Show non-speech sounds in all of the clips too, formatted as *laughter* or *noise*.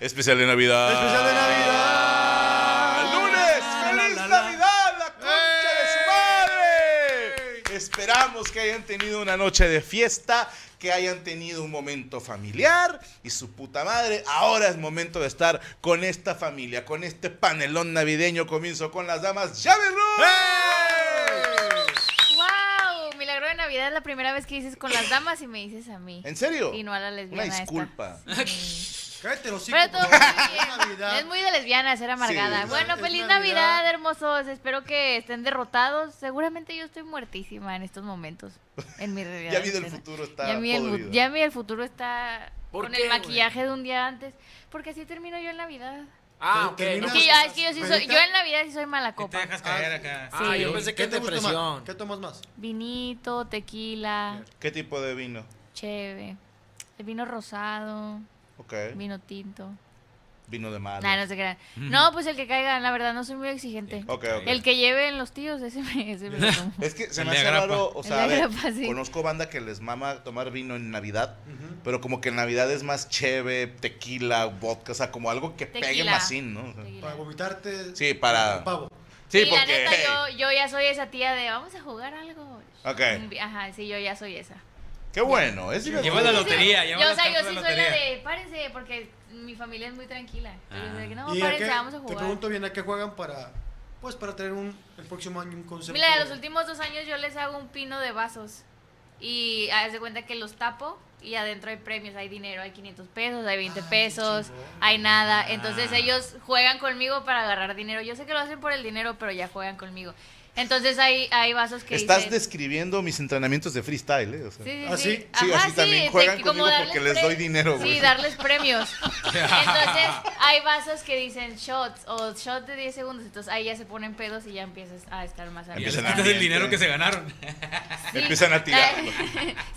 Especial de Navidad. Especial de Navidad. ¡Lunes! ¡Feliz Navidad! ¡La concha de su madre! Esperamos que hayan tenido una noche de fiesta, que hayan tenido un momento familiar y su puta madre. Ahora es momento de estar con esta familia, con este panelón navideño. Comienzo con las damas. ¡Llave Ruth! ¡Wow! Milagro de Navidad es la primera vez que dices con las damas y me dices a mí. ¿En serio? Y no a la lesbiana. Una esta. disculpa. Cállate los Pero todo muy bien. Es muy de lesbiana ser amargada. Sí. bueno, Es feliz Navidad. Navidad. hermosos. Espero que estén derrotados. Seguramente yo estoy muertísima en estos momentos. En mi realidad. *laughs* Ya vi del futuro, está Ya vi, el, fu- podrido. ya vi el futuro está ¿Por con qué, el güey? maquillaje de un día antes. Porque así termino yo en Navidad. Ah, ok. Es no. que, ya, es que yo sí soy, yo en Navidad sí soy mala copa. te dejas caer acá. Ah, Sí. yo pensé que ¿Qué te gusta más? depresión. ¿Qué tomas más? Vinito, tequila, ¿Qué tipo de vino? cheve. El vino rosado, Vino tinto. Vino de mar. Nah, no se crean. No, pues el que caiga, la verdad, no soy muy exigente. El que lleven los tíos, ese me, ese me *laughs* lo tomo. Es que se me hace agrapa. raro, o sea, de a ver, agrapa, sí. conozco banda que les mama tomar vino en Navidad, pero como que en Navidad es más cheve, tequila, vodka, o sea, como algo que pegue Tequila. más sin, ¿no? O sea, Tequila. Para vomitarte. Sí, para- Pavo. Sí, Sí, la porque... *laughs* yo, yo ya soy esa tía de vamos a jugar algo. Ok. Ajá, sí, yo ya soy esa. Qué bueno, es divertido. Lleva la lotería, lleva Yo, o sea, yo sí soy la de párense, porque mi familia es muy tranquila. Entonces, Ah. de que, no, ¿Y a párense, qué- vamos a Te jugar. pregunto bien a qué juegan para. Pues para tener un, el próximo año un concepto. Mira, de- los últimos dos años yo les hago un pino de vasos. Y haz de cuenta que los tapo y adentro hay premios, hay dinero, hay 500 pesos, hay 20 Ah, pesos, hay nada. Ah. Entonces ellos juegan conmigo para agarrar dinero. Yo sé que lo hacen por el dinero, pero ya juegan conmigo. Entonces hay, hay vasos que Estás dicen... describiendo mis entrenamientos de freestyle, ¿eh? O sea, Sí, sí, ¿Ah, sí. Ajá, así también juegan conmigo porque les doy dinero, güey. Sí, darles premios. *laughs* Entonces, hay vasos que dicen shots o shot de 10 segundos. Entonces, ahí ya se ponen pedos y ya empiezas a estar más arriba. Empiezan a quitas el dinero que se ganaron. Sí. Empiezan a *laughs* tirarlo.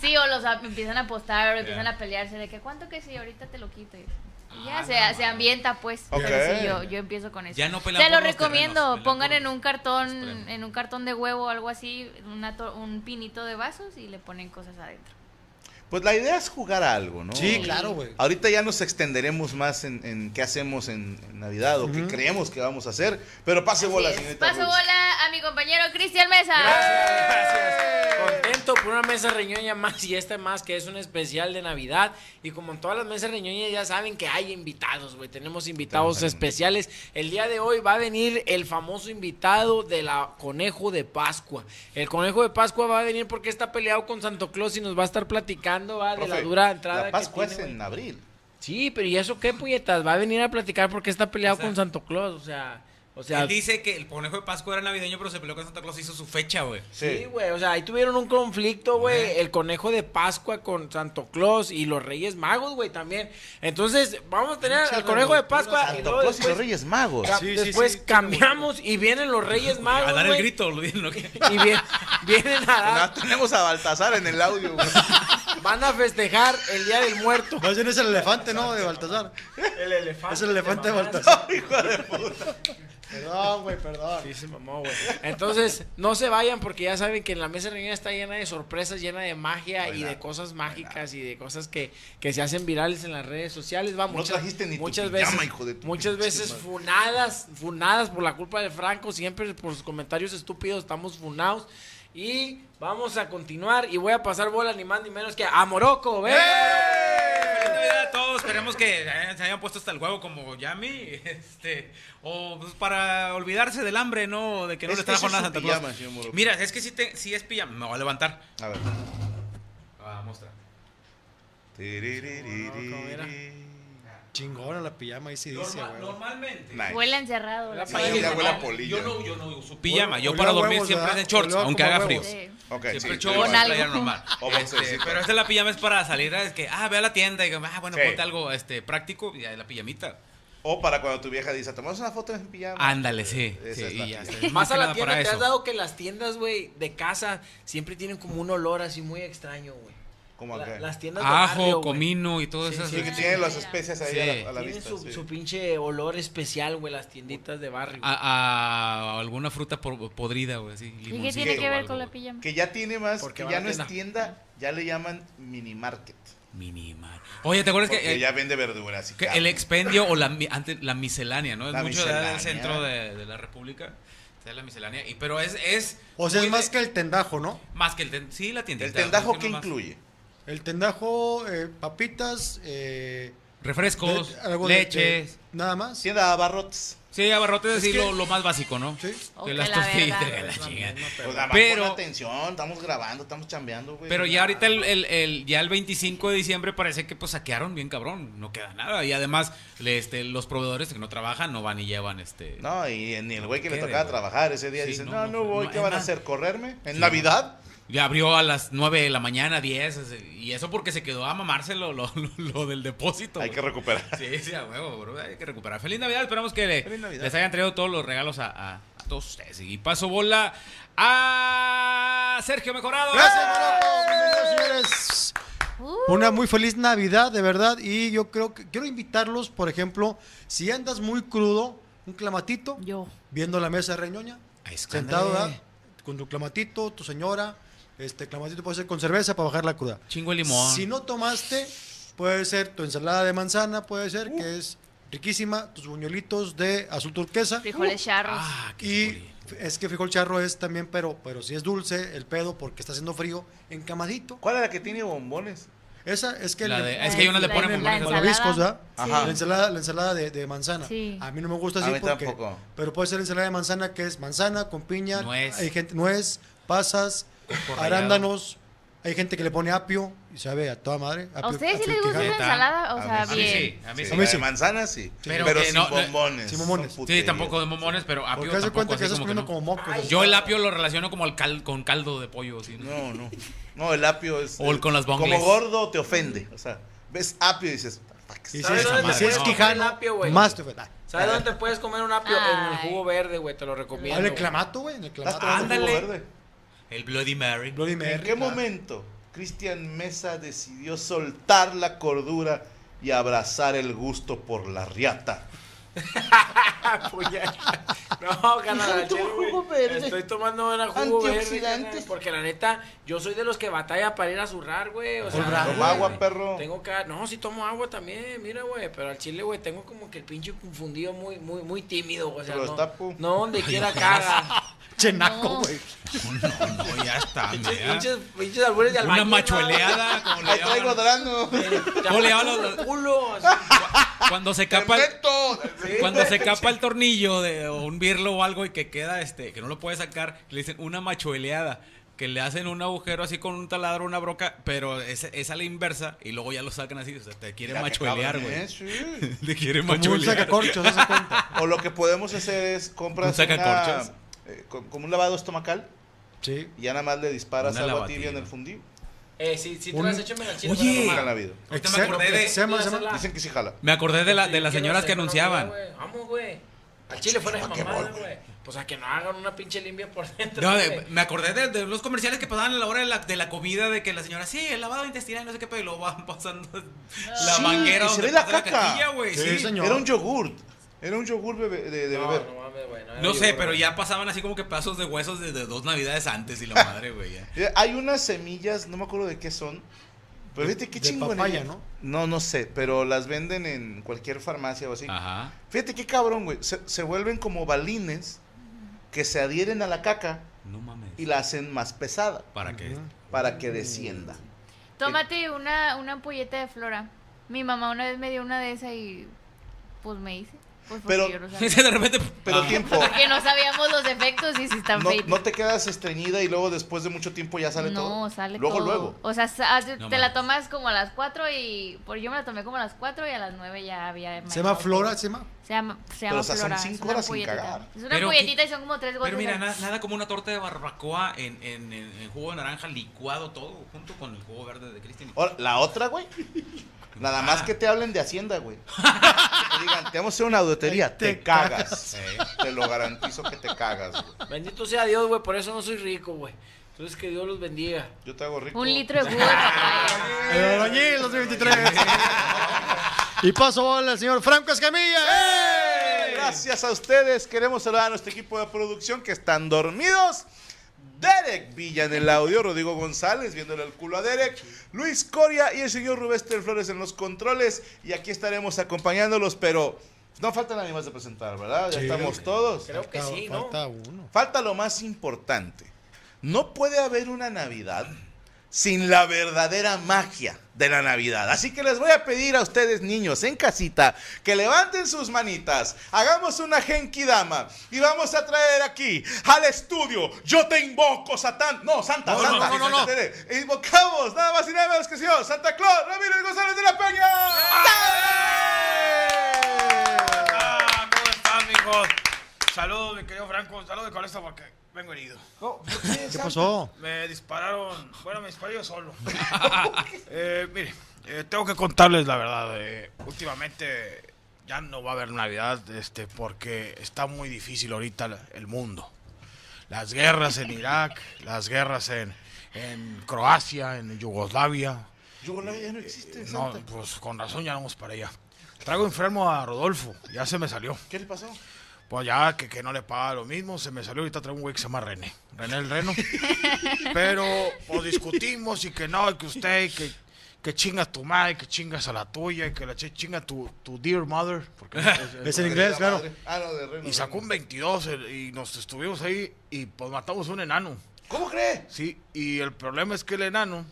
sí, o los a- empiezan a apostar o empiezan a pelearse de que cuánto que sí, ahorita te lo quito. Y ya Ah, se, se ambienta pues. Ok. Pero sí, yo, yo empiezo con eso. Ya no Se lo recomiendo, terrenos, pongan en un cartón, en un cartón de huevo o algo así, una to- un pinito de vasos y le ponen cosas adentro. Pues la idea es jugar a algo, ¿no? Sí, claro, güey. Ahorita ya nos extenderemos más en, en qué hacemos en, en Navidad o qué creemos que vamos a hacer. Pero pase bola, es. señorita. Paso Ruth. bola a mi compañero Cristian Mesa. Contento por una mesa reñoña más y esta más que es un especial de Navidad. Y como en todas las mesas reñoñas ya saben que hay invitados, güey. Tenemos invitados especiales. El día de hoy va a venir el famoso invitado de la Conejo de Pascua. El Conejo de Pascua va a venir porque está peleado con Santo Claus y nos va a estar platicando va, de la dura entrada La Pascua que es tiene, en güey. abril. Sí, pero ¿y eso qué, puñetas? Va a venir a platicar porque está peleado O sea- con Santo Claus, o sea... O sea, Él dice que el conejo de Pascua era navideño, pero se peleó con Santa Claus y hizo su fecha, güey. Sí, güey, o sea, ahí tuvieron un conflicto, güey, el conejo de Pascua con Santo Claus y los Reyes Magos, güey, también. Entonces, vamos a tener al conejo de Pascua y Santo luego Claus y los Reyes Magos. ca- Sí, sí, después sí, cambiamos y vienen los Reyes *laughs* Magos, A dar el grito, lo lo que- Y vienen a *laughs* No, tenemos a Baltasar en el audio, güey. *laughs* van a festejar el Día del Muerto. Más bien es el elefante, ¿no? De Baltasar. El elefante. Es el elefante de. Baltasar. *laughs* Hijo de puta. Perdón, güey, perdón. Sí, se mamó, güey. Entonces, no se vayan porque ya saben que en la mesa de reunión está llena de sorpresas, llena de magia y de cosas mágicas y de cosas que, que se hacen virales en las redes sociales. Va, No muchas, trajiste ni tu muchas pijama, veces, hijo de tu muchas veces madre. funadas, funadas por la culpa de Franco, siempre por sus comentarios estúpidos estamos funados. Y vamos a continuar y voy a pasar bola ni más ni menos que a Morocco, ¿ven? Feliz Navidad a todos. Esperemos que eh, se hayan puesto hasta el huevo como Yami. Este, o pues, para olvidarse del hambre, ¿no? De que no Es que trajo nada su Santa Claus. pijama, señor Morocco. Mira, es que si, te, si es pijama. Me voy a levantar. A ver. Ah, mostra. Tiriririri. Chingona la pijama, ahí sí dice, güey. normalmente. Nice. Huele encerrado. la Sí, Sí, paella. ya huele a polilla. Yo no, yo no uso pijama. Yo para dormir huevos, siempre ¿verdad? es en shorts, aunque haga huevos. frío. Sí. Ok, Siempre sí, shorts, algo. playa normal. *laughs* O Este, boxercito. pero esta la pijama es para salir, es que, ah, ve a la tienda y ah, bueno, Sí. ponte algo este, práctico y ahí la pijamita. O para cuando tu vieja dice, tomamos una foto en pijama. Ándale, sí. Esa sí, es la y ya pijama. está. Más a la nada tienda, para ¿te has eso. dado que las tiendas, güey, de casa siempre tienen como un olor así muy extraño, güey? Como La- acá. las tiendas de barrio, Ajo, comino y todo Sí, eso. sí, Sí, que sí. tienen las especias ahí Sí. a la, a la Tienen vista. su, sí. su pinche olor especial, güey, las tienditas de barrio. A, a alguna fruta por- podrida, güey, así. ¿Y qué tiene que ver algo, con la pijama? Que ya tiene más, Porque que ya no es tienda. ya le llaman mini market. Minimar. Oye, ¿te acuerdas que, Porque eh, ya vende verduras y que el expendio o la, antes, la miscelánea, ¿no? Es La mucho de allá del miscelánea. centro de, de la República. Sea, la miscelánea. Y, pero es, es. O sea, es más de- que el tendajo, ¿no? Más que el ten- Sí, la tiendita. ¿El tendajo más qué incluye? El tendajo, eh, papitas, eh, Refrescos, de- algo de- leches. de- nada más. Tienda de abarrotes. Sí, abarrotes Es así que- lo, lo más básico, ¿no? Sí. Que las la tortillitas, verga. *laughs* que la Es la chingada. misma, Pues pero- nada más Pero- pon atención, estamos grabando, estamos chambeando, güey. Pero ya ahorita el, el- el- ya el 25 de diciembre parece que pues saquearon bien cabrón, no queda nada. Y además le- este, los proveedores que no trabajan no van y llevan este... No, y ni el güey que le Quede, tocaba güey. trabajar ese día Sí, dice, no, no, no, no voy, no, ¿qué es van a más- hacer? ¿Correrme? ¿En Sí. Navidad? Ya abrió a las 9 de la mañana, 10, ese- y eso porque se quedó a mamarse lo, lo, lo- lo del depósito. Hay que recuperar. Sí, sí, a huevo, bro, hay que recuperar. Feliz Navidad, esperamos que le- Feliz Navidad. les hayan traído todos los regalos a, a- a todos ustedes. Y paso bola a Sergio Mejorado. Gracias. Bienvenidos, señores. Uh, Una muy feliz Navidad, de verdad. Y yo creo que quiero invitarlos, por ejemplo, si andas muy crudo, un clamatito, Yo. viendo la mesa de reñoña, Ahí está, sentado. ¿verdad? con tu clamatito, tu señora. Este clamatito puede ser con cerveza para bajar la cruda. Chingo de limón. Si no tomaste, puede ser tu ensalada de manzana, puede ser que es riquísima, tus buñuelitos de azul turquesa. Frijoles charros. Ah, qué Y es que frijol charro es también, pero, pero si es dulce, el pedo, porque está haciendo frío, encamadito. ¿Cuál es la que tiene bombones? Esa es que La le- de- es que hay unas le La- ponen ¿verdad? Ajá. La ensalada, la ensalada de, de manzana. Sí. A mí no me gusta A así mí porque. tampoco. Pero puede ser ensalada de manzana que es manzana con piña. Nuez. Hay gente, nuez, pasas, arándanos. Hay gente que le pone apio y sabe a toda madre. ¿A apio- ustedes sí les gusta la ensalada? O A sea, mí sí, bien. sí, a mí Sí, sí. A mí sí. de manzana sí. Pero Pero, sin no- no- bombones. sin bombones. Sí, tampoco de momones, pero apio Porque tampoco, cuenta que estás como comiendo no. como mocos. así. Yo el apio lo relaciono como al cal- con caldo de pollo. Así, ¿no? No, no. No, el apio es. O el con las bongles. Como gordo te ofende. O sea, ves apio y dices. "Fuck, Y si ¿Sabes es, si puedes es comer quijano, el apio, más te ofende. ¿Sabes dónde puedes comer un apio? En el jugo verde, güey, te lo recomiendo. Ah, en el clamato, güey. En el ¿Estás clamato. Ándale. El Bloody Mary. Bloody ¿En qué momento Cristian Mesa decidió soltar la cordura y abrazar el gusto por la riata? *laughs* No, güey. jugo verde. Estoy tomando una jugo verde. Porque la neta, yo soy de los que batalla para ir a zurrar, güey. O sea, Zurrar. Toma agua, perro. Tengo que. No, sí tomo agua también, mira, güey. Pero al chile, güey, tengo como que el pinche confundido muy, muy, muy tímido. O sea, Te lo no, no donde quiera caga. *laughs* Chenaco, No. güey. No, no, ya está. Pinches, mira. pinches, pinches albures de Una machueleada, *laughs* como le Ahí traigo llaman. drano. ¿no? *laughs* ¿Cómo le llaman los- Te culo. así. Cuando se capa el, ¡Perfecto! cuando se capa el *laughs* tornillo de o un birlo o algo y que queda este que no lo puede sacar, le dicen una machueleada. que le hacen un agujero así con un taladro, una broca, pero es, es a la inversa y luego ya lo sacan así. O sea, te quiere machuelear, güey. ¿eh? Sí. Te quiere Como un machuelear. sacacorchos, ¿se cuenta? O lo que podemos hacer es compras ¿Un sacacorchos? una, eh, co- como un lavado estomacal Sí. y ya nada más le disparas Una agua tibia en el fundido. Eh, si, si te Un- las hecho en la chile, Oye. la vida. Me acordé de, Sema, sema. Dicen que sí jala. me acordé de, la, de las señoras que anunciaban. Vamos, güey. Al chile fuera de ¿Pa' qué mamada, güey? Pues a que no hagan una pinche limpia por dentro. No, de- me acordé de, de los comerciales que pasaban a la hora de la, de la comida, de que la señora, sí, el lavado intestinal y no sé qué, pero y luego van *laughs* pasando la Sí, manguera y se ve la caca. güey. Sí, Sí, señor. Era un yogurt. Era un yogur bebe- de, de No, beber. no mames, güey. No sé, pero ya pasaban así como que pedazos de huesos de, de dos navidades antes y la madre, güey. ya. *laughs* Eh, Hay unas semillas, no me acuerdo de qué son. Pero fíjate qué chingón. papaya, ¿no? No, no sé, pero las venden en cualquier farmacia o así. Ajá. Fíjate qué cabrón, güey. Se, se vuelven como balines que se adhieren a la caca No mames. y la hacen más pesada ¿Para qué? para que descienda. Tómate una, una ampolleta de flora. Mi mamá una vez me dio una de esas y pues me hice. Pues Pero- yo no *laughs* sabía. de repente. Pero Ah. tiempo. Porque no sabíamos los efectos y si están No, feitos. no te quedas estreñida y luego después de mucho tiempo ya sale todo. No, sale luego, todo. luego. O sea, sa- te No la tomas como a las 4 y... Por yo me la tomé como a las 4 y a las 9 ya había... Se llama Flora, se llama. Se llama, se Pero, llama o sea, son Flora. cinco es una horas sin cagar. Es una Pero qué- y son como tres gotas. Pero mira, na- nada como una torta de barbacoa en, en, en- en jugo de naranja licuado todo junto con el jugo verde de Cristian. La otra, güey. Nada más que te hablen de Hacienda, güey. *laughs* Que te digan, te vamos a hacer una auditoría. Te, Te cagas. Te lo garantizo que te cagas, güey. Bendito sea Dios, güey. Por eso no soy rico, güey. Entonces que Dios los bendiga. Yo te hago rico. Un litro de jugo. El albañil 2023. y paso al señor Franco Escamilla. ¡Eh! Gracias a ustedes. Queremos saludar a nuestro equipo de producción que están dormidos. Derek Villa en el audio, Rodrigo González viéndole el culo a Derek, Luis Coria y el señor Rubester Flores en los controles. Y aquí estaremos acompañándolos, pero no falta nadie más de presentar, ¿verdad? Ya Sí. estamos todos. Creo que sí, ¿no? Falta uno. Falta lo más importante. No puede haber una Navidad sin la verdadera magia de la Navidad. Así que les voy a pedir a ustedes, niños, en casita, que levanten sus manitas, hagamos una Genki Dama y vamos a traer aquí al estudio. Yo te invoco, Satán. No, Santa, No, Santa. no, no, no, no. Invocamos nada más y nada menos que señor Santa Claus Ramírez González de la Peña. Ah, ¿Cómo están, mijos? Saludos, mi querido Franco. Saludos con esto porque vengo herido. ¿Qué pasó? Me dispararon. Bueno, me disparé yo solo. *laughs* Eh, mire, eh, tengo que contarles la verdad. eh, últimamente ya no va a haber Navidad este, porque está muy difícil ahorita el mundo. Las guerras en Irak, las guerras en, en Croacia, en Yugoslavia. Yugoslavia ya no existe, No, pues con razón ya vamos para allá. Traigo enfermo a Rodolfo, ya se me salió. ¿Qué le pasó? Pues ya que, que no le paga lo mismo, se me salió ahorita traigo un güey que se llama René. René el Reno. *laughs* Pero pues discutimos y que no, y que usted, y que, que chingas tu madre, que chingas a la tuya, y que la ch- chinga tu, tu dear mother. Porque *laughs* Es en inglés, claro. Ah, no, de Reno, y sacó un 22 el- y nos estuvimos ahí y pues matamos un enano. ¿Cómo cree? Sí, y el problema es que el enano,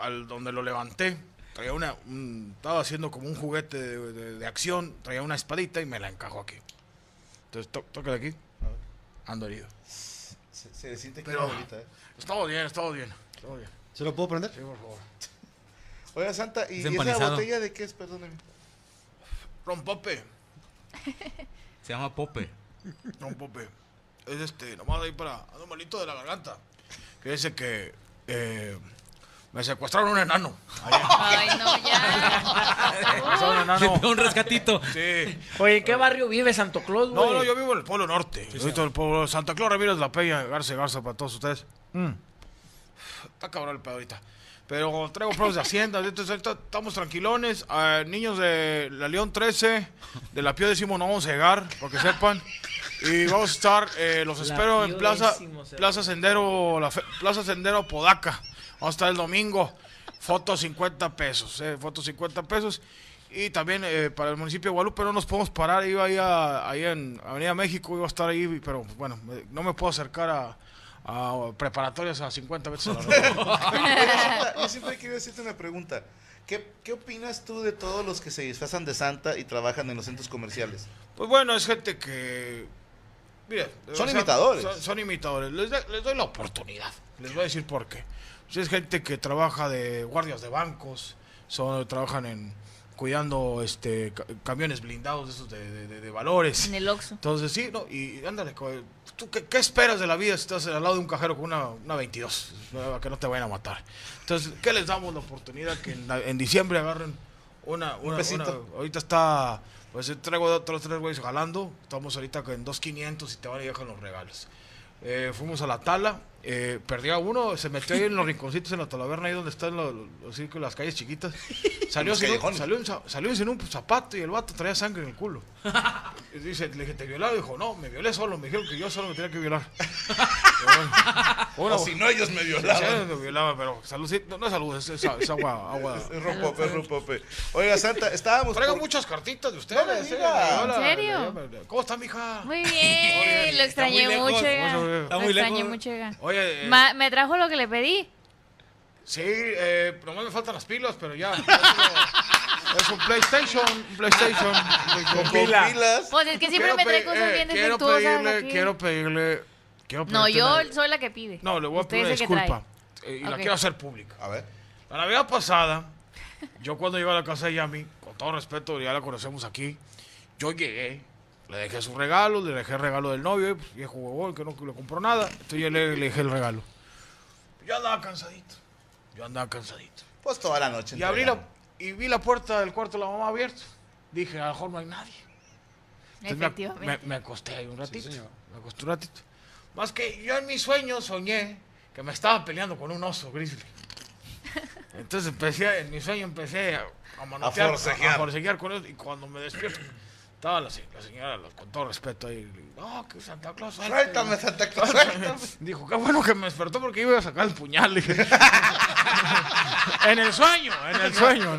al donde lo levanté, traía una, un- estaba haciendo como un juguete de, de- de acción, traía una espadita y me la encajó aquí. Entonces, tó- tócale aquí. Ando herido. Se, se siente que bolita, ¿eh? Estamos bien, estamos bien. Estamos bien. ¿Se lo puedo prender? Sí, por favor. Oiga, Santa, ¿y, Es y esa botella de qué es? Perdóneme. Rompope, *laughs* Se llama Pope. rompope. Es este, nomás ahí para, ando malito de la garganta. Que dice que eh, me secuestraron un enano. Ay, no, ya. Secuestraron un enano. un rescatito. Sí. Oye, ¿en qué barrio vive Santo Claus, güey? No, no, yo vivo en el Pueblo Norte. Yo vivo en el pueblo Santa Clara Ramírez La Peña, Garza, Garza para todos ustedes. Mm. Está cabrón el pedo ahorita. Pero traigo pruebas de Hacienda, entonces ahorita estamos tranquilones. Ah, niños de la León 13, de la Pío décimo no vamos a llegar, porque sepan. Y vamos a estar, eh, los La espero en Plaza, Plaza Sendero, la fe- Plaza Sendero Podaca. Vamos a estar el domingo. Fotos 50 pesos, eh, fotos 50 pesos. Y también eh, para el municipio de Guadalupe no nos podemos parar. Iba ahí, a- ahí en Avenida México, iba a estar ahí, pero bueno, no me puedo acercar a, a preparatorias a 50 veces a la yo siempre quiero decirte una pregunta. ¿Qué, ¿Qué opinas tú de todos los que se disfrazan de Santa y trabajan en los centros comerciales? Pues bueno, es gente que Mire, Son imitadores. Son, son imitadores. Les, de- les doy la oportunidad. Les voy a decir por qué. Si es gente que trabaja de guardias de bancos, son, trabajan en cuidando este ca- camiones blindados de esos de, de- de- de valores. En el Oxxo. Entonces, sí, no, y ándale, ¿tú qué, qué esperas de la vida si estás al lado de un cajero con una, una 22? ¿no? Que no te vayan a matar. Entonces, ¿qué les damos la oportunidad? Que en, la- en diciembre agarren una, una, pesito. una- Ahorita está, pues traigo otros tres güeyes jalando. Estamos ahorita en 2.500 y te van a ir con los regalos. Eh, fuimos a la tala, eh, perdí a uno, se metió ahí en los rinconcitos en la talaverna, ahí donde están los, los círculos, las calles chiquitas. *laughs* Salió sin, un, salió, salió sin un zapato y el vato traía sangre en el culo. *laughs* Y dice, le dije, ¿te violaron? Dijo, no, me violé solo, me dijeron que yo solo me tenía que violar. *laughs* Bueno, O si no, ellos me violaban. Sí, me violaban, pero salud, sí, no, no es salud, es, es- es agua, agua. Es rompope, es rompope. Oiga, Santa, estábamos. Traigo por- muchas cartitas de ustedes. No me eh, diga. ¿En serio? ¿Cómo está, mija? Muy bien, lo extrañé muy lejos, mucho, oiga. muy lejos. Está Lo muy extrañé lejos. mucho. Oye, eh, Ma- me trajo lo que le pedí. sí, eh, nomás me faltan las pilas, pero ya. es un PlayStation, un PlayStation. con Con pilas. Pues es que siempre me trae cosas bien quiero pedirle, aquí. quiero pedirle, quiero No, pedirte yo una- soy la que pide. No, le voy a pedir una disculpa. eh, y la quiero hacer pública. A ver. La Navidad pasada, yo cuando llegué a la casa de Yami, con todo respeto, ya la conocemos aquí, yo llegué, le dejé su regalo, le dejé el regalo del novio, pues, viejo huevón, que no le compró nada, entonces yo le, le dejé el regalo. Yo andaba cansadito, yo andaba cansadito. Pues toda la noche. Y abrí la, y vi la puerta del cuarto de la mamá abierta. Dije, a lo mejor no hay nadie. Entonces me- Efectivamente. Me, me acosté ahí un ratito. me acosté un ratito. Más que yo en mis sueños soñé que me estaba peleando con un oso grizzly. Entonces empecé, en mi sueño empecé a, a manotear, A forcejear. a forcejear con él. Y cuando me despierto, estaba la, se- la señora, la- con todo respeto ahí. No, que Santa Claus. suéltame". Suéltame, Santa Claus, suéltame. *laughs* Dijo, qué bueno que me despertó porque iba a sacar el puñal. Dije, *laughs* en el sueño, en el sueño.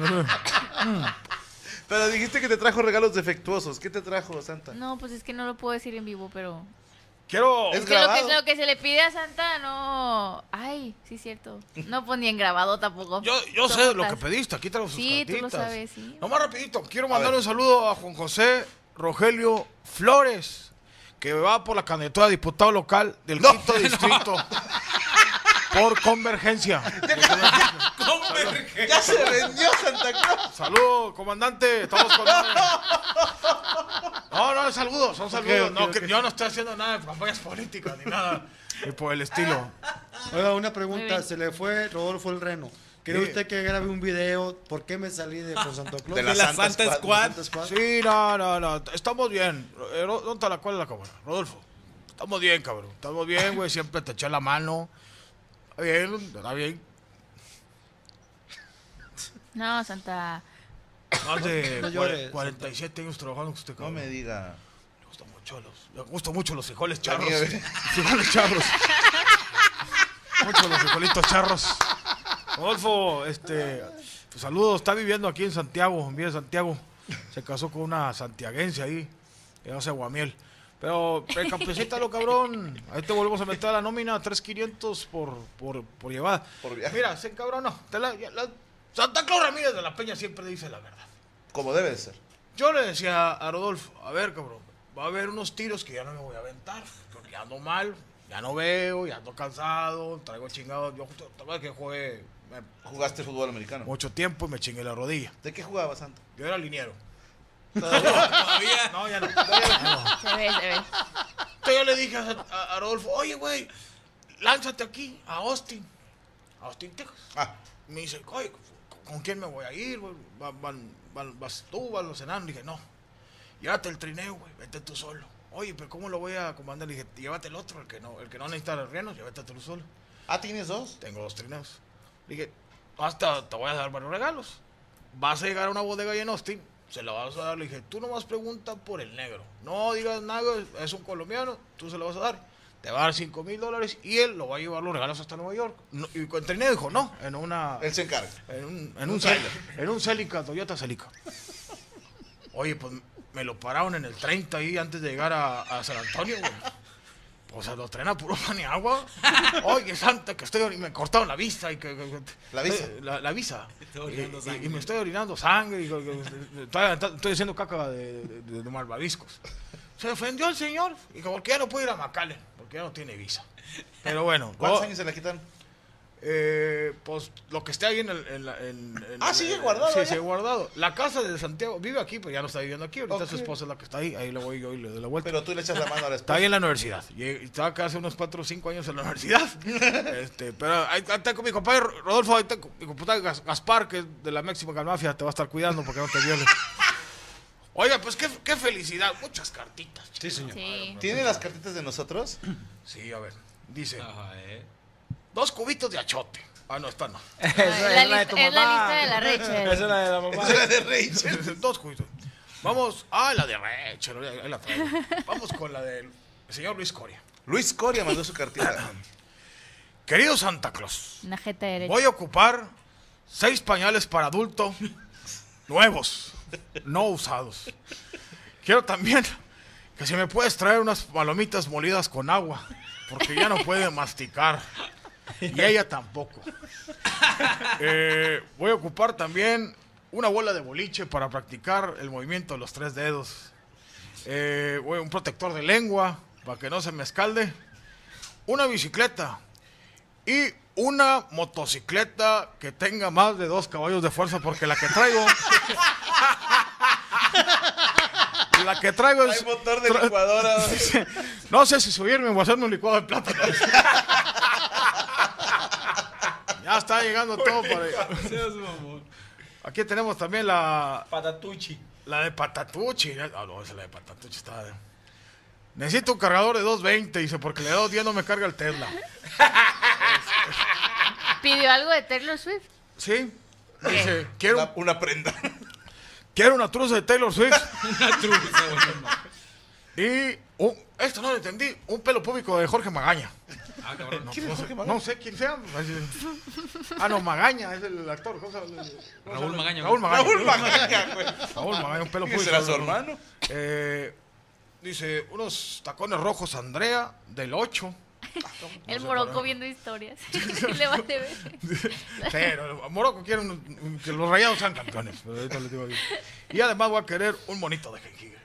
Pero dijiste que te trajo regalos defectuosos. ¿Qué te trajo, Santa? No, pues es que no lo puedo decir en vivo, pero... Quiero... Es Es que lo, que grabado. lo que se le pide a Santa no... Ay, sí es cierto. No, ni en grabado tampoco. Yo, yo sé lo que pediste, aquí traigo sus Sí, tú lo cartitas. sabes, sí. Nomás rapidito, quiero mandar un saludo a Juan José Rogelio Flores, que va por la candidatura a diputado local del No, quinto *laughs* distrito. Por convergencia. ¡Ya se vendió Santa Claus! Saludos, comandante. Estamos con. No, no, saludos, son saludos. no, que yo no estoy haciendo nada de campañas políticas ni nada. Y por el estilo. Oiga, una pregunta. Se le fue Rodolfo el Reno. ¿Cree Sí. usted que grabe un video? ¿Por qué me salí de con Santa Claus? De la De la Santa Santa Squad. Squad. Squad. Sí, no, no, no. Estamos bien. Eh, ¿Dónde está la cuál es la cámara? Rodolfo. Estamos bien, cabrón. Estamos bien, güey. Siempre te eché la mano. Está bien, está bien. No, Santa... Más de No llores, 47 años trabajando con usted, No cabrón. me diga. Me gustan mucho los, me gustan mucho los frijoles charros. nieve. *laughs* frijoles charros. mucho los frijolitos charros. Rodolfo, este, pues, saludos, está viviendo aquí en Santiago, en Villa de Santiago. Se casó con una santiaguense ahí, que hace guamiel. Pero, lo cabrón. Ahí te volvemos a meter a la nómina, 3.500 por, por, por llevada. Por viaje. Mira, se encabronó. Te la- ya- la- Santa Claus Ramírez de la Peña siempre dice la verdad. Como debe de ser. Yo le decía a Rodolfo, a ver, cabrón, va a haber unos tiros que ya no me voy a aventar, porque ya ando mal, ya no veo, ya ando cansado, traigo chingado. Yo justo, ¿te acuerdas que jugué Jugaste fútbol americano. mucho tiempo y me chingué la rodilla. ¿De qué jugaba Santa? Yo era liniero. Todavía. *laughs* No, ya no. ya no. Se ve, se ve. Entonces yo le dije a, a- a Rodolfo, oye, güey, lánzate aquí, a Austin, a Austin, Texas. Ah, Me dice, oye, ¿con quién me voy a ir? güey? Van, van- van- vas tú, van los enanos. Dije, no, llévate el trineo, güey, vete tú solo. Oye, pero ¿cómo lo voy a comandar? Le dije, llévate el otro, el que no, el que no necesita los renos, llévate tú solo. ah, ¿tienes dos? Tengo dos trineos. Le dije, hasta te voy a dar varios regalos. Vas a llegar a una bodega ahí en Austin, se la vas a dar. Le dije, tú nomás pregunta por el negro. No digas nada, es un colombiano, tú se lo vas a dar. Te va a dar 5 mil dólares y él lo va a llevar los regalos hasta Nueva York. No, y trineo dijo, no, en una... Él se encarga. En un, en un, Cel- en un Celica, Toyota Celica. Oye, pues me lo pararon en el 30 ahí antes de llegar a, a San Antonio, güey. O sea, lo traen a puro pan y agua. Oye, santa, que estoy... ori- me cortaron la visa y que... que- que- ¿La visa? eh, La, la visa. Estoy orinando Y- y- sangre. Y, me estoy orinando sangre y... que- que- estoy, estoy haciendo caca de, de, de malvaviscos. Se ofendió el señor y como que ya no puede ir a Macale, porque ya no tiene visa. Pero bueno. *laughs* ¿Cuántos oh, años se la quitan? eh, pues lo que está ahí en el. en la- en- en- Ah, sigue en- guardado Sí, sigue guardado. La casa de Santiago vive aquí, pero ya no está viviendo aquí. Ahorita su esposa es la que está ahí. Ahí le voy yo y le doy la vuelta. Pero tú le echas la mano a la Está esposa. ahí en la universidad. Estaba acá hace unos 4 o 5 años en la universidad. *laughs* este, pero ahí ahí tengo mi compadre Rodolfo, ahí tengo mi compadre Gas- Gaspar, que es de la Mexican Mafia, te va a estar cuidando porque no te viole. Oiga, pues qué, qué felicidad. Muchas cartitas. Sí, señor. Sí. ¿Tiene las cartitas de nosotros? Sí, a ver. Dice, Ajá, eh. dos cubitos de achote. Ah, no, esta no. *laughs* Ah, la lista- es la lista de la Rachel. Esa es la de la mamá. Esa es la de Rachel. *laughs* dos cubitos. Vamos, ah, la de Rachel, ahí la traigo. Vamos con la del señor Luis Coria. Luis Coria mandó su cartita. *clears throat* Querido Santa Claus, Una jeta derecha. voy a ocupar seis pañales para adulto nuevos, no usados. Quiero también que si me puedes traer unas palomitas molidas con agua, porque ya no puede masticar. Y ella tampoco. Eh, voy a ocupar también una bola de boliche para practicar el movimiento de los tres dedos. Eh, voy- un protector de lengua para que no se me escalde. Una bicicleta y una motocicleta que tenga más de dos caballos de fuerza porque la que traigo la que traigo es Hay motor de licuadora. *laughs* no sé si subirme o hacerme un licuado de plátano *laughs* ya está llegando todo para *laughs* aquí tenemos también la Patatucci. la de Patatucci ah no esa es la de Patatucci está necesito un cargador de 220 dice porque le da 210 no me carga el Tesla ¿Pidió algo de Taylor Swift? Sí. Dice, quiero, Una, una prenda. Quiero una truza de Taylor Swift. *laughs* Una truza, y un, esto no lo entendí, un pelo público de Jorge Magaña. Ah, cabrón. No, ¿Quién es Jorge sé, Magaña? no sé quién sea. Ah, no, Magaña es el actor. ¿cómo se llama? ¿Cómo se Raúl? Magaña, Raúl. Magaña. Raúl Magaña, güey. Raúl Magaña, un pelo ¿Quién público. será su hermano? Eh, dice, unos tacones rojos Andrea del 8. El moroco viendo historias. *laughs* *laughs* Le ver. Pero Morocco quiere un- un- que los rayados sean campeones. Pero ahorita les digo ahí. Y además voy a querer un monito de jengibre.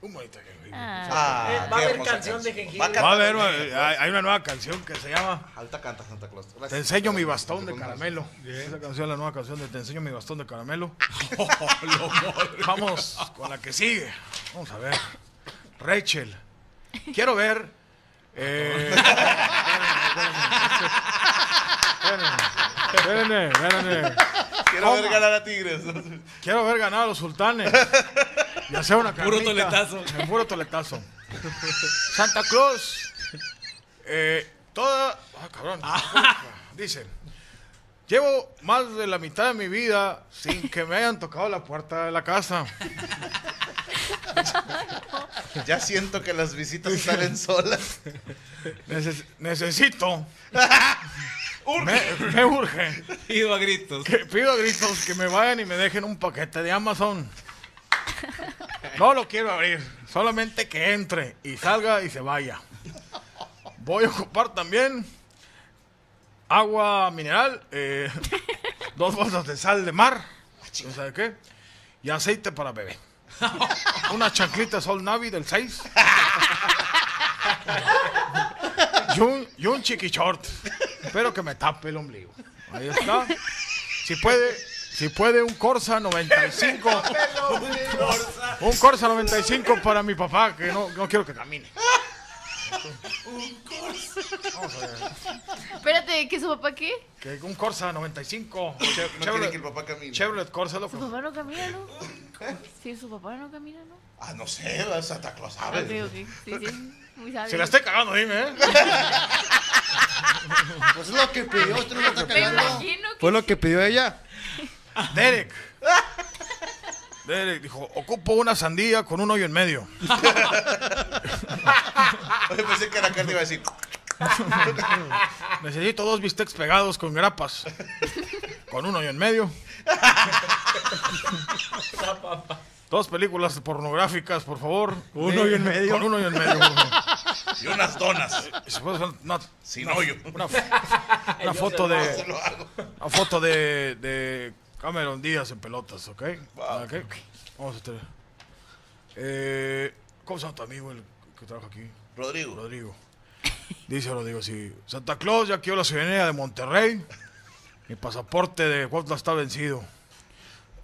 Un monito de jengibre. Ah. Ah, Eh, va a haber canción de jengibre. Va a Va a haber, jengibre. hay, hay una nueva canción que se llama Alta canta Santa Claus. Gracias. Te enseño mi bastón de caramelo. Esa canción es la nueva canción de Te enseño mi bastón de caramelo. *laughs* Vamos con la que sigue. Vamos a ver. Rachel. Quiero ver. Eh, espérenme, espérenme, espérenme. Quiero ver ganar a Tigres. Quiero ver ganar a los sultanes. Y hacer una Puro carnita. toletazo. En puro toletazo. Santa Claus. Eh, toda. Ah, cabrón. Dice. Llevo más de la mitad de mi vida sin que me hayan tocado la puerta de la casa. *laughs* Ya siento que las visitas *laughs* salen solas. Neces- necesito. *laughs* Me, me urge. Pido a gritos. Que pido a gritos que me vayan y me dejen un paquete de Amazon. No lo quiero abrir, solamente que entre y salga y se vaya. Voy a ocupar también agua mineral, eh, dos bolsas de sal de mar, ¿no sabe qué? Y aceite para bebé. *laughs* Una chanclita Sol Navi del 6. Y un, y un chiqui short. Espero que me tape el ombligo. Ahí está. Si puede, si puede un Corsa 95. Un Corsa 95 para mi papá, que no, no quiero que camine. Espérate, ¿que su papá qué? Que un Corsa 95. Che- No quiere que el Chevrolet, papá camine. Chevrolet Corsa, Su loco. papá no camina, ¿no? *laughs* Sí, su papá no camina, ¿no? Ah, no sé, la Santa Claus sabe. ok. Sí, sí. Muy sabio. Si la estoy cagando, dime, ¿eh? *laughs* Pues es lo que pidió, usted no lo está Me cagando. imagino que Fue lo que pidió ella. Derek. Derek dijo, ocupo una sandía con un hoyo en medio. *laughs* Oye, *laughs* pensé que la carta iba a decir. Necesito dos bistecs pegados con grapas. Con un hoyo en medio. Dos películas pornográficas, por favor. Un De- hoyo en medio. Con un hoyo en medio. por favor. Y unas donas. Y si puede ser una, Sin hoyo. una, una foto de. Una foto de, de Cameron Díaz en pelotas, ¿ok? Wow. Ok. Vamos a hacer. Eh, ¿Cómo se llama tu amigo el que trabaja aquí? Rodrigo. Rodrigo. Dice Rodrigo, sí. Santa Claus, ya quiero la ciudadanía de Monterrey. Mi pasaporte de Cuautla está vencido.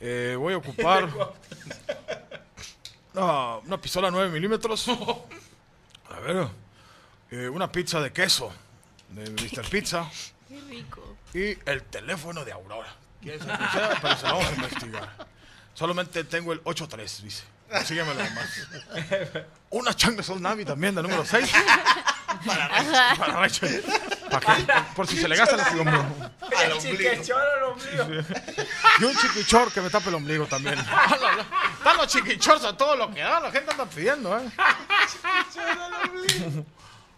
Eh, voy a ocupar *laughs* una, una pistola 9 milímetros. A ver. eh, una pizza de queso de *laughs* Mr. Pizza. Qué rico. Y el teléfono de Aurora. ¿Quién sea? Pero se lo vamos a investigar. Solamente tengo el 83, dice. Sígueme más. Una changa Sol Navi también, de número 6. Para Rachel. Para Rachel. ¿Para qué? Por si se le gasta el ombligo. Al ombligo. Y un chiquichor que me tape el ombligo también. *laughs* Están los chiquichors a todo lo que da. La gente anda pidiendo, ¿eh?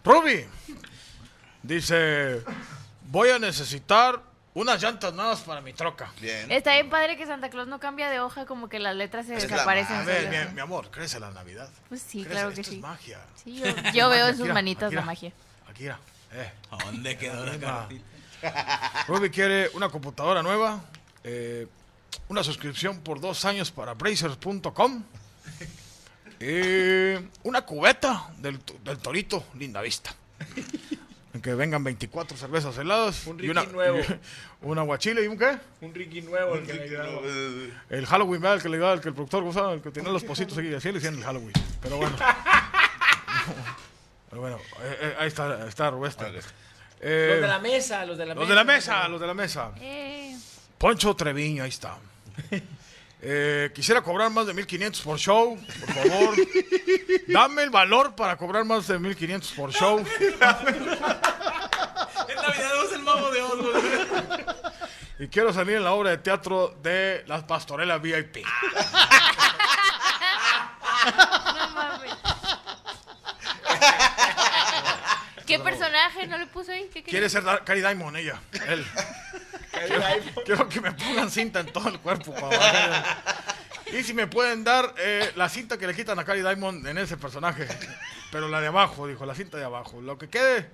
Ruby. Dice, voy a necesitar unas llantas nuevas para mi troca. Bien. Está bien padre que Santa Claus no cambia de hoja, como que las letras se Es desaparecen. A ver, mi, mi amor, crece la Navidad. Pues sí, Crece, claro que esto sí. es magia. Sí, yo, *laughs* yo veo en sus manitas Akira. la magia. Akira, eh. ¿A dónde quedó la cartita? *laughs* Ruby quiere una computadora nueva, eh, una suscripción por dos años para Brazers.com y una cubeta del, del Torito Linda Vista. *laughs* En que vengan 24 cervezas heladas Un y una, Ricky nuevo. *laughs* y un aguachile y un qué? Un Ricky nuevo el que le ayudaba. El Halloween, ¿verdad? El que le da, el que el productor usaba, el que tenía los positos aquí, así le decían el Halloween. Pero bueno. *laughs* Pero bueno, eh, eh, ahí está, ahí está Rubesta. Eh, Los de la mesa, los de la los mesa. de la mesa, los de la mesa. Eh, Poncho Treviño, ahí está. *laughs* Eh, quisiera cobrar más de 1500 por show, por favor. Dame el valor para cobrar más de 1500 por show. En Navidad vemos el mago de güey. Y quiero salir en la obra de teatro de Las Pastorelas VIP. no mames. ¿Qué personaje no le puso ahí? ¿Qué quería? Quiere ser Cary Diamond ella, él. Quiero, quiero que me pongan cinta en todo el cuerpo. para. Y si me pueden dar eh, la cinta que le quitan a Cary Diamond en ese personaje. Pero la de abajo, dijo, la cinta de abajo. Lo que quede,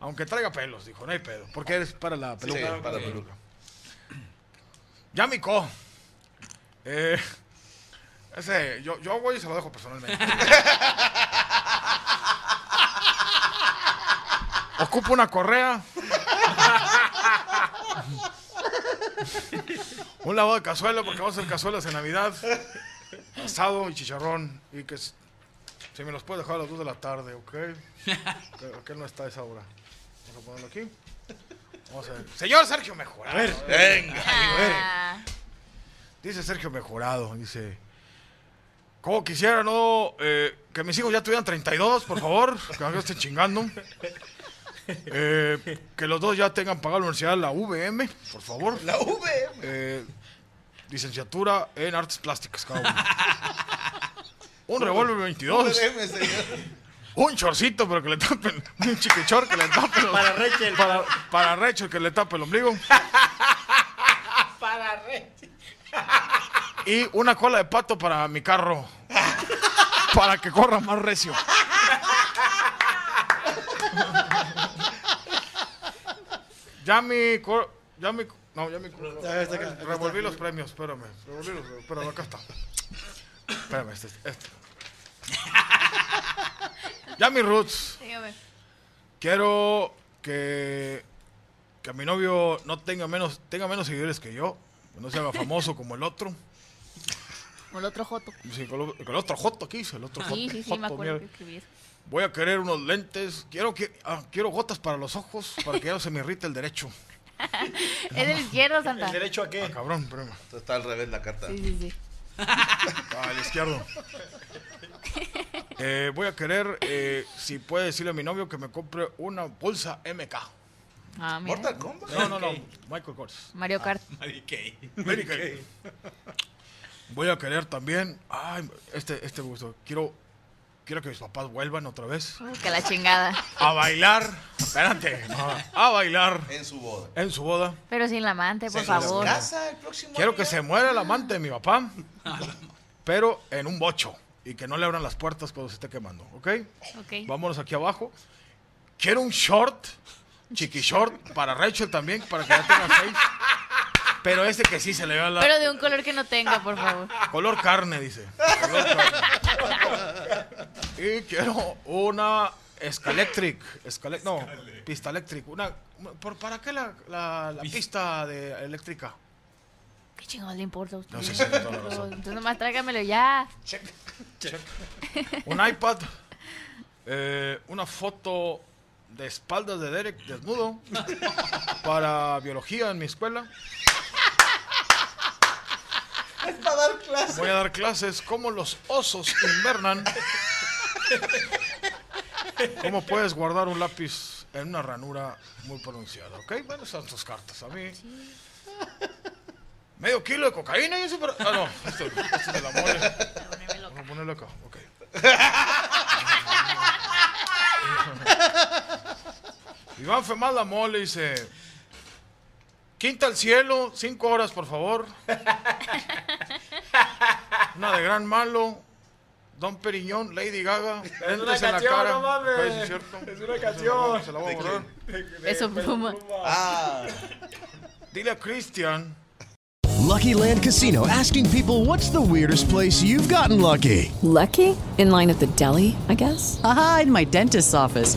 aunque traiga pelos, dijo, no hay pedo. Porque es para la peluca. Sí, para la peluca. Yamiko. Eh, ese, yo, yo voy y se lo dejo personalmente. *laughs* Ocupo una correa. *laughs* Un lavado de cazuela, porque vamos a hacer cazuelas en Navidad. Asado y chicharrón. Y que si me los puede dejar a las 2 de la tarde, ¿ok? Que, no está a esa hora. Vamos a ponerlo aquí. Vamos a ver. Señor Sergio Mejorado. Venga. Ah, Dice Sergio Mejorado, dice... Como quisiera, no... eh, que mis hijos ya tuvieran 32, por favor. Que no estén chingando. *laughs* Eh, que los dos ya tengan pagado la universidad, la VM, por favor. La V. Eh, licenciatura en artes plásticas, cada *laughs* uno. Un revólver 22. VM, señor. Un chorcito, pero que le tapen. *laughs* Un chiquichor que le tapen. los- Para Rachel. Para, para Rachel, que le tape el ombligo. Para Rachel. Y una cola de pato para mi carro. Para que corra más recio. Ya mi... cor- Ya mi... No, ya mi... Ya está acá, acá Revolví está. los premios, espérame. Revolví los premios. Espérame, acá está. Espérame, este, este. *laughs* Ya mi Roots. dígame. Quiero que, que mi novio no tenga menos, tenga menos seguidores que yo. Que no se haga famoso como el otro. Como el otro Joto. Sí, con lo- con el otro Joto aquí, el otro Joto. Sí, sí, sí, Joto, me acuerdo mira. que escribí eso. Voy a querer unos lentes. Quiero que ah, quiero gotas para los ojos para que ya no se me irrite el derecho. *laughs* Es del izquierdo, Santa. ¿El derecho a qué? Ah, cabrón. Entonces Está al revés la carta. Sí, sí, sí. *laughs* Ah, el izquierdo. *laughs* Eh, voy a querer, eh, si puede decirle a mi novio que me compre una bolsa MK. Ah, mira. Mortal Kombat. No, no, no. Michael Kors. Mario Kart. Mary Kay. Mary Kay. Voy a querer también. Ay, este, este me gustó. Quiero, quiero que mis papás vuelvan otra vez que la chingada. a bailar. Espérate. no, a bailar En su boda. en su boda. Pero sin la amante, por Se favor. casa el próximo Quiero año. que se muera el amante de mi papá, *laughs* pero en un bocho y que no le abran las puertas cuando se esté quemando, ¿ok? Ok. Vámonos aquí abajo. Quiero un short, chiqui short, para Rachel también, para que ya tenga seis. Pero ese que sí se le vea la Pero de un color que no tenga, por favor. color carne, dice. Color carne. Y quiero una Escalectric. Escale- no, pista eléctrica. Una, ¿por, ¿Para qué la, la- la pista de eléctrica? ¿Qué chingados le importa a usted? No, sí, sí, toda la razón. Entonces nomás tráigamelo ya. *laughs* Un iPad. eh, una foto de espaldas de Derek desnudo. *laughs* Para biología en mi escuela. Es para dar clases. Voy a dar clases cómo los osos invernan. *laughs* ¿Cómo puedes guardar un lápiz en una ranura muy pronunciada? ¿Ok? Bueno, son tus cartas. A mí. Medio kilo de cocaína y eso, pero. Ah, no. Esto, esto es de la mole. Vamos a ponerlo acá. Ok. Iván Femal la mole dice. Quinta al cielo, cinco horas, por favor. Una de gran malo. Don Periñón, Lady Gaga. Es una Lentes la canción, cara. no mames. Sí, es. Es una canción. Se la voy a borrar. Eso pluma. Ah, Dile a Christian. Lucky Land Casino asking people what's the weirdest place you've gotten lucky? Lucky? In line at the deli, I guess? Aha, in my dentist's office.